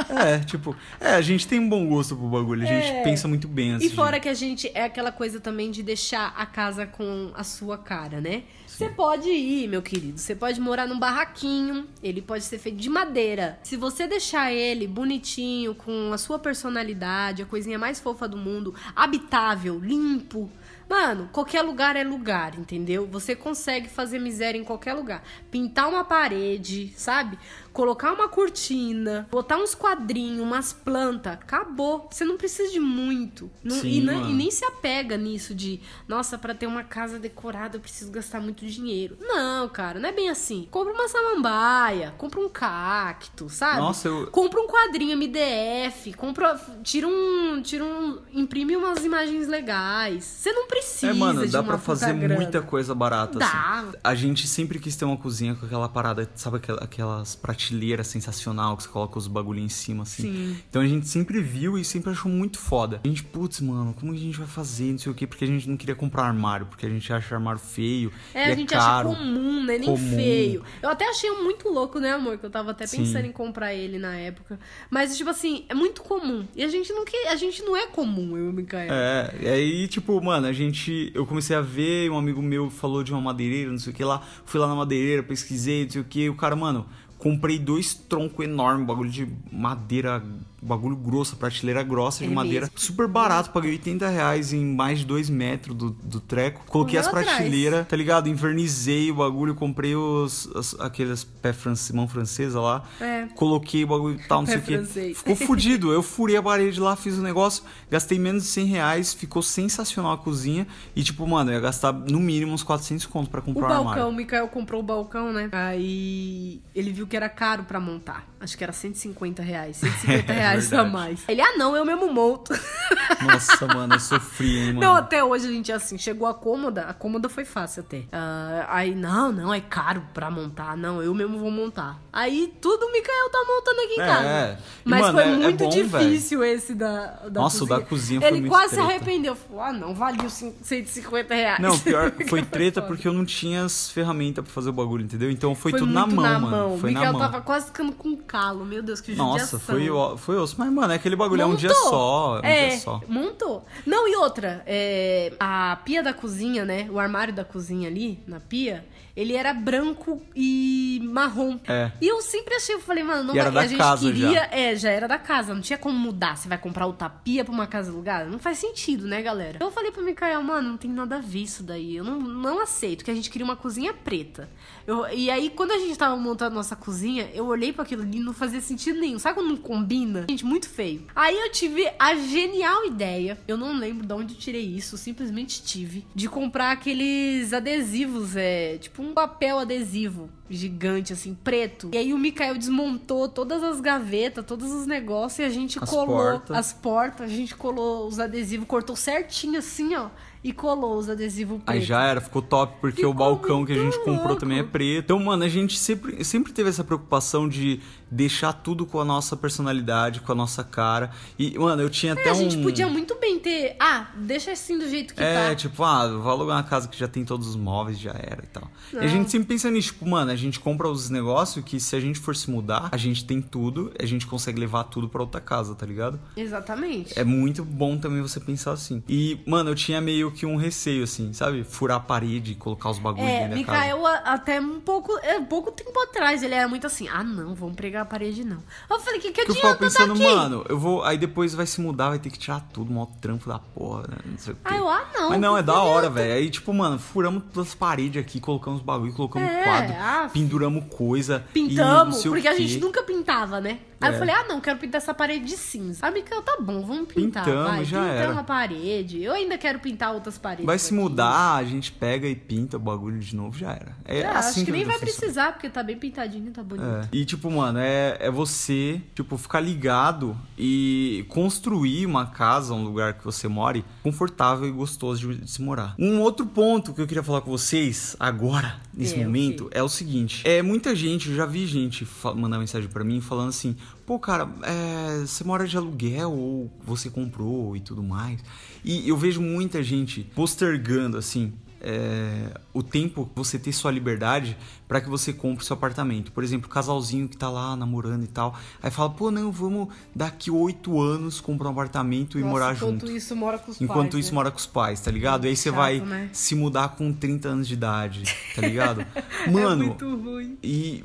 É, tipo, é, a gente tem um bom gosto pro bagulho. A gente É. pensa muito bem antes E fora que a gente é aquela coisa também de deixar a casa com a sua cara, né? Você pode ir, meu querido. Você pode morar num barraquinho. Ele pode ser feito de madeira. Se você deixar ele bonitinho, com a sua personalidade, a coisinha mais fofa do mundo, habitável, limpo. Mano, qualquer lugar é lugar, entendeu? Você consegue fazer miséria em qualquer lugar. Pintar uma parede, sabe? Colocar uma cortina, botar uns quadrinhos, umas plantas, acabou. Você não precisa de muito. Não- Sim, e, não- e nem se apega nisso de, nossa, pra ter uma casa decorada eu preciso gastar muito dinheiro. Não, cara, não é bem assim. Compra uma samambaia, compra um cacto, sabe? Nossa, eu- Compra um quadrinho MDF, compra, tira um, tira um, imprime umas imagens legais. Você não precisa É, mano, dá puta fazer grana. muita coisa barata, Dá. assim. A gente sempre quis ter uma cozinha com aquela parada, sabe aquela- aquelas prateleiras sensacional que você coloca os bagulho em cima, assim. Sim. Então a gente sempre viu e sempre achou muito foda. A gente, putz, mano, como que a gente vai fazer, não sei o quê, porque a gente não queria comprar armário, porque a gente acha armário feio É, a gente é caro. acha comum, né? Nem Comum. feio. Eu até achei muito louco, né, amor? Que eu tava até Sim. pensando em comprar ele na época. Mas, tipo assim, é muito comum. E a gente não, que, a gente não é comum, eu e o. É, e aí, tipo, mano, a gente. Eu comecei a ver, um amigo meu falou de uma madeireira, não sei o que lá. Fui lá na madeireira, pesquisei, não sei o que. E o cara, mano, comprei dois troncos enormes, bagulho de madeira, bagulho grosso, prateleira grossa de É madeira. mesmo. Super barato, paguei 80 reais em mais de dois metros do, do treco. Coloquei as prateleiras, tá ligado? Invernizei o bagulho, comprei os, as- aqueles pé france, mão francesa lá. É. Coloquei o bagulho e tal, não Pé sei o francês. Ficou fudido. Eu furei a parede lá, fiz o negócio, gastei menos de 100 reais, ficou sensacional a cozinha. E, tipo, mano, eu ia gastar no mínimo uns 400 contos pra O comprar um balcão, armário. o Mikael comprou o balcão, né? Aí ele viu que era caro pra montar. Acho que era 150 reais. 150 reais a verdade. mais. Ele, ah, não, eu mesmo monto. Nossa, mano, eu sofri, hein, mano. Não, até hoje a gente, assim, chegou a cômoda. A cômoda foi fácil até. Ah, aí, não, não, é caro pra montar. Não, eu mesmo vou montar. Aí tudo o Mikael tá montando aqui em É, casa. é. E, Mas mano, foi é- é muito bom, difícil esse da, da Nossa, o cozinha. da cozinha foi Ele muito quase treta. se arrependeu. Falou, ah, não, valia os cin- 150 reais. Não, pior, foi treta porque eu não tinha as ferramentas pra fazer o bagulho, entendeu? Então foi, tudo muito na mão, mano. Foi o Mikael na mão. tava quase ficando com calo. Meu Deus, que Nossa, judiação. foi, o- foi osso. Mas, mano, é aquele bagulho, é um dia Montou. só. É um é, dia só. montou. Não, e outra, é, a pia da cozinha, né? O armário da cozinha ali, na pia, ele era branco e marrom. É. E eu sempre achei, eu falei, mano, não E era da a gente casa queria, já. é, já era da casa, não tinha como mudar. Você vai comprar outra pia pra uma casa alugada? Não faz sentido, né, galera? Eu falei pro Mikael, mano, não tem nada a ver isso daí. Eu não, não aceito, que a gente queria uma cozinha preta. Eu- e aí, quando a gente tava montando nossa cozinha, eu olhei pra aquilo ali e não fazia sentido nenhum. Sabe quando não combina? Gente, muito feio. Aí eu tive a genial ideia, eu não lembro de onde eu tirei isso, simplesmente tive, de comprar aqueles adesivos, é, tipo um papel adesivo gigante, assim, preto. E aí o Mikael desmontou todas as gavetas, todos os negócios e a gente As colou as portas, a gente colou os adesivos, cortou certinho assim, ó, e colou os adesivos pretos. Aí já era, ficou top, porque Ficou o balcão que a gente comprou louco. também é preto. Então, mano, a gente sempre, sempre teve essa preocupação de deixar tudo com a nossa personalidade, com a nossa cara. E, mano, eu tinha até É, a um. gente podia muito bem ter. Ah, deixa assim do jeito que É, tá. tipo, ah, vou alugar uma casa que já tem todos os móveis, já era e tal. E a Não. gente sempre pensa nisso, tipo, mano, a gente compra os negócios que se a gente for se mudar, a gente tem tudo, a gente consegue levar tudo pra outra casa, tá ligado? Exatamente. É muito bom também você pensar assim. E, mano, eu tinha meio que um receio, assim, sabe? Furar a parede, colocar os bagulhos É, dentro casa. Mikael, até um pouco, é, pouco tempo atrás, ele era muito assim, ah não, vamos pregar a parede não. Eu falei, que que Porque eu ficava adianta pensando, tá mano, eu vou. Aí depois vai se mudar, vai ter que tirar tudo, mó trampo da porra, né? Não sei o quê. Ah, eu, ah não. Mas não, é que da hora, adianta? velho. Aí, tipo, mano, furamos todas as paredes aqui, colocamos bagulho, colocamos É, quadro, ah, penduramos coisa. Pintamos, porque a gente nunca pintava, né? Aí É. eu falei, ah não, quero pintar essa parede de cinza. Aí Mikael, tá bom, vamos pintar, Pintamos, vai. já Pintamos era. a parede. Eu ainda quero pintar outras paredes. Vai se aqui. mudar, a gente pega e pinta o bagulho de novo, já era. É, É, assim acho que nem vai funciona. precisar, porque tá bem pintadinho, tá bonito. É. E tipo, mano, é, é você, tipo, ficar ligado e construir uma casa, um lugar que você more, confortável e gostoso de, se morar. Um outro ponto que eu queria falar com vocês agora, nesse É, momento, quê? é o seguinte. É, muita gente, eu já vi gente mandar mensagem pra mim falando assim, pô, cara, é, você mora de aluguel ou você comprou e tudo mais. E eu vejo muita gente postergando, assim, é, o tempo que você ter sua liberdade para que você compre seu apartamento. Por exemplo, o casalzinho que tá lá namorando e tal, aí fala, pô, não, vamos daqui oito anos comprar um apartamento e Nossa, morar enquanto junto. isso mora com os Enquanto pais, isso né? mora com os pais, tá ligado? aí você Chato, vai né? se mudar com 30 anos de idade, tá ligado? É Mano, muito ruim. e,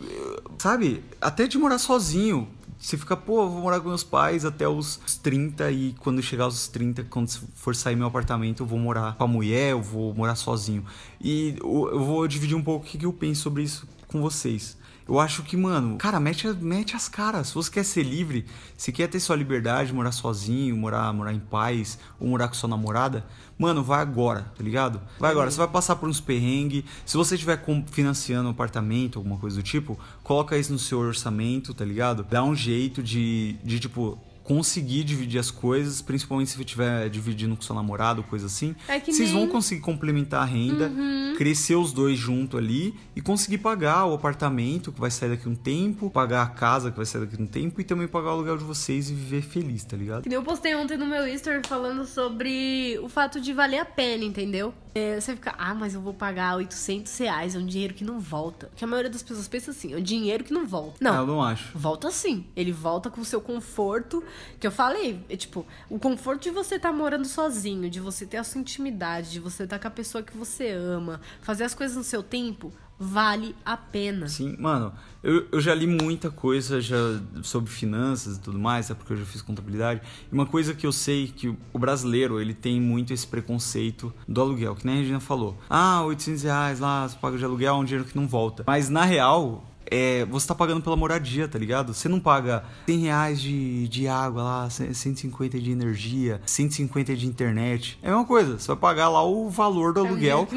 sabe, até de morar sozinho. Você fica, pô, vou morar com meus pais até os 30 e quando chegar aos 30, quando for sair meu apartamento, eu vou morar com a mulher, eu vou morar sozinho. E eu vou dividir um pouco o que eu penso sobre isso com vocês. Eu acho que, mano, cara, mete, mete as caras. Se você quer ser livre, se quer ter sua liberdade, morar sozinho, morar, morar em paz, ou morar com sua namorada, mano, vai agora, tá ligado? Vai agora. Você vai passar por uns perrengues. Se você estiver financiando um apartamento, alguma coisa do tipo, coloca isso no seu orçamento, tá ligado? Dá um jeito de, de tipo, conseguir dividir as coisas, principalmente se você estiver dividindo com seu namorado, coisa assim. É que Vocês nem- vão conseguir complementar a renda, crescer os dois junto ali e conseguir pagar o apartamento que vai sair daqui um tempo, pagar a casa que vai sair daqui um tempo e também pagar o aluguel de vocês e viver feliz, tá ligado? Eu postei ontem no meu Instagram falando sobre o fato de valer a pena, entendeu? É, você fica, ah, mas eu vou pagar 800 reais, é um dinheiro que não volta. Que a maioria das pessoas pensa assim, é um dinheiro que não volta. Não, eu não acho. Volta sim. Ele volta com o seu conforto. Que eu falei, é tipo, o conforto de você estar morando sozinho, de você ter a sua intimidade, de você estar com a pessoa que você ama, fazer as coisas no seu tempo, vale a pena. Sim, mano, eu, eu já li muita coisa já sobre finanças e tudo mais, é porque eu já fiz contabilidade. E uma coisa que eu sei que o brasileiro, ele tem muito esse preconceito do aluguel, que nem a Regina falou. Ah, 800 reais lá, você paga de aluguel, é um dinheiro que não volta. Mas na real, é, você tá pagando pela moradia, tá ligado? Você não paga 100 reais de, de água lá, 150 de energia, 150 de internet. É a mesma coisa, você vai pagar lá o valor do É aluguel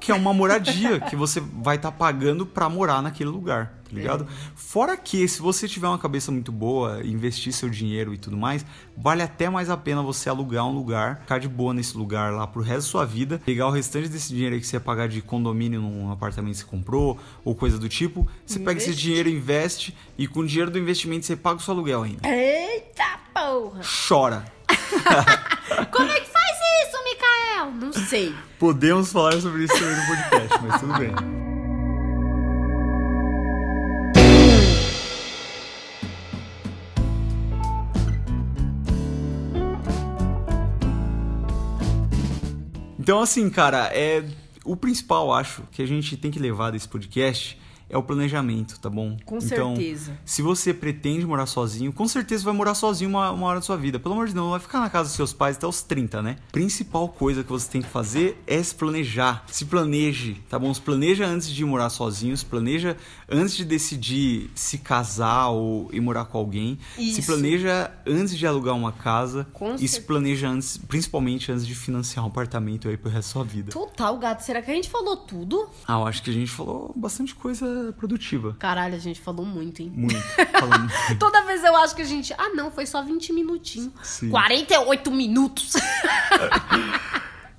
que é uma moradia que você vai estar pagando pra morar naquele lugar, tá ligado? Fora que, se você tiver uma cabeça muito boa, investir seu dinheiro e tudo mais, vale até mais a pena você alugar um lugar, ficar de boa nesse lugar lá pro resto da sua vida, pegar o restante desse dinheiro aí que você ia pagar de condomínio num apartamento que você comprou, ou coisa do tipo, você pega esse dinheiro, investe, e com o dinheiro do investimento você paga o seu aluguel ainda. Eita porra! Chora! Como é que faz isso, Mikael? Não sei. Podemos falar sobre isso também no podcast, mas tudo bem. Então, assim, cara, é o principal, acho, que a gente tem que levar desse podcast é o planejamento, tá bom? Com então, certeza. se você pretende morar sozinho, com certeza vai morar sozinho uma, uma hora da sua vida. Pelo amor de Deus, não vai ficar na casa dos seus pais até os 30, né? Principal coisa que você tem que fazer é se planejar. Se planeje, tá bom? Se planeja antes de morar sozinho, se planeja antes de decidir se casar ou ir morar com alguém. Se Isso. planeja antes de alugar uma casa. Com e se certeza. planeja antes, principalmente antes de financiar um apartamento aí pro resto da sua vida. Total, gato. Será que a gente falou tudo? Ah, eu acho que a gente falou bastante coisa produtiva. Caralho, a gente falou muito, hein? Muito. Muito. Toda vez eu acho que a gente. Ah, não, foi só 20 minutinhos. Sim. 48 minutos.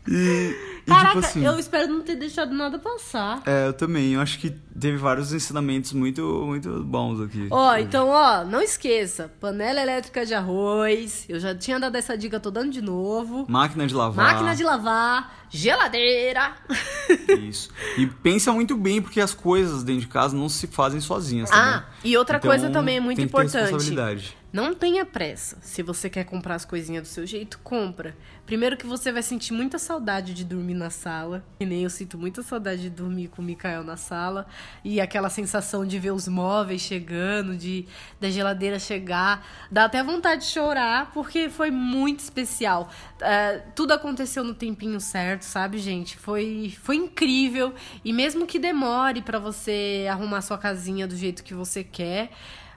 E Caraca, tipo assim. eu espero não ter deixado nada passar. É, eu também. Eu acho que teve vários ensinamentos muito, muito bons aqui. Ó, então, ó, não esqueça. Panela elétrica de arroz. Eu já tinha dado essa dica, tô dando de novo. Máquina de lavar. Máquina de lavar, geladeira. Isso. E pensa muito bem, porque as coisas dentro de casa não se fazem sozinhas. tá Ah, bom? e outra Então, coisa também é muito importante. Não tenha pressa. Se você quer comprar as coisinhas do seu jeito, compra. Primeiro que você vai sentir muita saudade de dormir na sala. Que nem eu sinto muita saudade de dormir com o Mikael na sala. E aquela sensação de ver os móveis chegando, de da geladeira chegar. Dá até vontade de chorar, porque foi muito especial. É, tudo aconteceu no tempinho certo, sabe, gente? Foi, foi incrível. E mesmo que demore pra você arrumar sua casinha do jeito que você quer,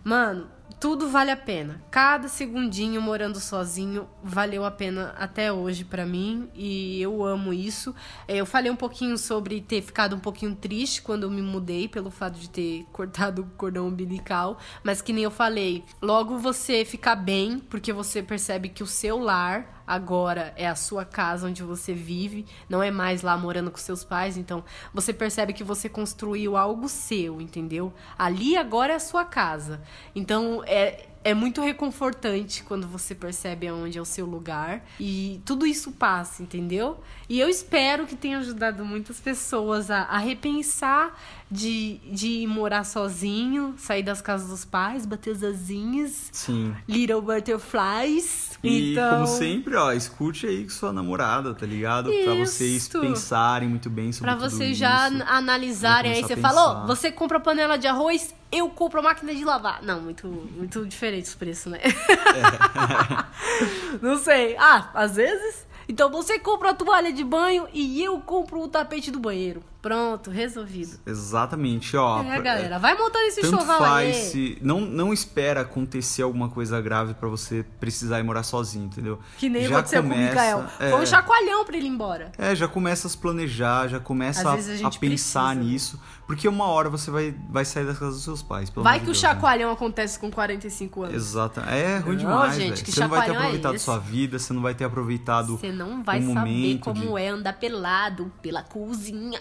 mano, tudo vale a pena. Cada segundinho morando sozinho valeu a pena até hoje pra mim e eu amo isso. É, Eu falei um pouquinho sobre ter ficado um pouquinho triste quando eu me mudei pelo fato de ter cortado o cordão umbilical, mas que nem eu falei, logo você fica bem porque você percebe que o seu lar agora é a sua casa onde você vive, não é mais lá morando com seus pais, então você percebe que você construiu algo seu, entendeu? Ali agora é a sua casa. Então é é muito reconfortante quando você percebe aonde é o seu lugar e tudo isso passa, entendeu? E eu espero que tenha ajudado muitas pessoas a, a repensar de, de ir morar sozinho, sair das casas dos pais, bater as asinhas, Sim. little butterflies. E então... como sempre, ó, escute aí com sua namorada, tá ligado? Pra vocês Isso. pensarem muito bem sobre Pra tudo vocês já isso. an- analisarem aí. Você falou, você compra panela de arroz, eu compro a máquina de lavar. Não, muito, muito diferente os preços, né? Não sei. Ah, às vezes. Então você compra a toalha de banho e eu compro o tapete do banheiro. Pronto, resolvido. Exatamente, ó. é, galera, vai montando esse Tanto chovão faz aí. se. Não, não espera acontecer alguma coisa grave pra você precisar ir morar sozinho, entendeu? Que nem Já aconteceu com o começa- Mikael. é. Foi um chacoalhão pra ele ir embora. É, já começa a se planejar, já começa Às a, a a pensar precisa, né? nisso. Porque uma hora você vai, vai sair da casa dos seus pais. Vai que o de Deus, né? chacoalhão acontece com 45 anos. Exato. É ruim Não, demais, gente, que Você não vai ter é aproveitado esse? sua vida, você não vai ter aproveitado Você não vai o saber como de- é andar pelado pela cozinha.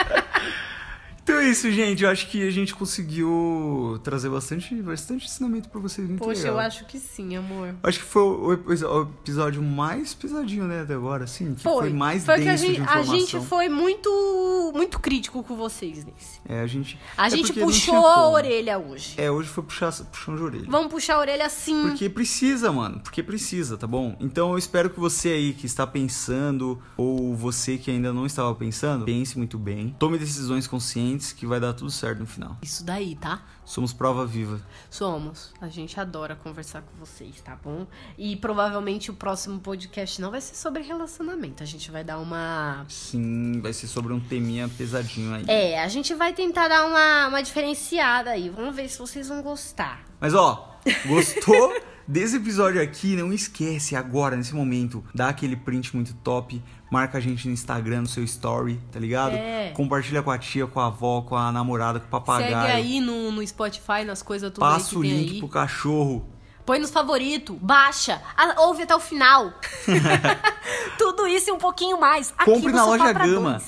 Então é isso, gente. Eu acho que a gente conseguiu trazer bastante, bastante ensinamento pra vocês. Muito Poxa, legal. eu acho que sim, amor. Acho que foi o, o episódio mais pesadinho, né, até agora, assim. Que foi, mais Foi que a denso gente, de a gente foi muito, muito crítico com vocês nesse. É, a gente... A é gente puxou a como. orelha hoje. É, hoje foi puxar, puxão de orelha. Vamos puxar a orelha assim. Porque precisa, mano. Porque precisa, tá bom? Então eu espero que você aí que está pensando, ou você que ainda não estava pensando, pense muito bem. Tome decisões conscientes que vai dar tudo certo no final. Isso daí, tá? Somos prova viva. Somos. A gente adora conversar com vocês, tá bom? E provavelmente o próximo podcast não vai ser sobre relacionamento. A gente vai dar uma. Sim, vai ser sobre um teminha pesadinho aí. É, a gente vai tentar dar uma, uma diferenciada aí. Vamos ver se vocês vão gostar. Mas ó, gostou desse episódio aqui? Não esquece agora, nesse momento, dá aquele print muito top. Marca a gente no Instagram, no seu story, tá ligado? É. Compartilha com a tia, com a avó, com a namorada, com o papagaio. Segue aí no, no Spotify, nas coisas tudo Passa o link aí. pro cachorro. Põe nos favoritos, baixa, a- ouve até o final. Tudo isso e um pouquinho mais. Aqui Compre na loja Gama.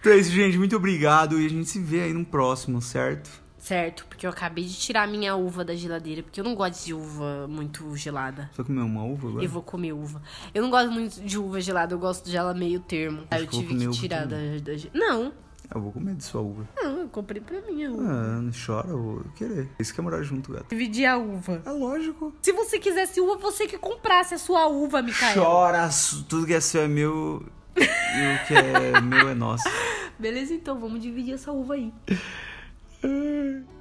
Então é isso, gente. Muito obrigado. E a gente se vê aí no próximo, certo? Certo, porque eu acabei de tirar a minha uva da geladeira, porque eu não gosto de uva muito gelada. Você vai comer uma uva agora? Eu vou comer uva. Eu não gosto muito de uva gelada, eu gosto de ela meio termo. Aí eu tive que tirar da, da. Não, Eu vou comer de sua uva. não, eu comprei pra mim a uva. Ah, não chora, eu vou querer. Isso que é morar junto, gato. Dividir a uva. É lógico. Se você quisesse uva, você que comprasse a sua uva, Micael. Chora, tudo que é seu é meu. E o que é meu é nosso. Beleza, então, vamos dividir essa uva aí. Hey.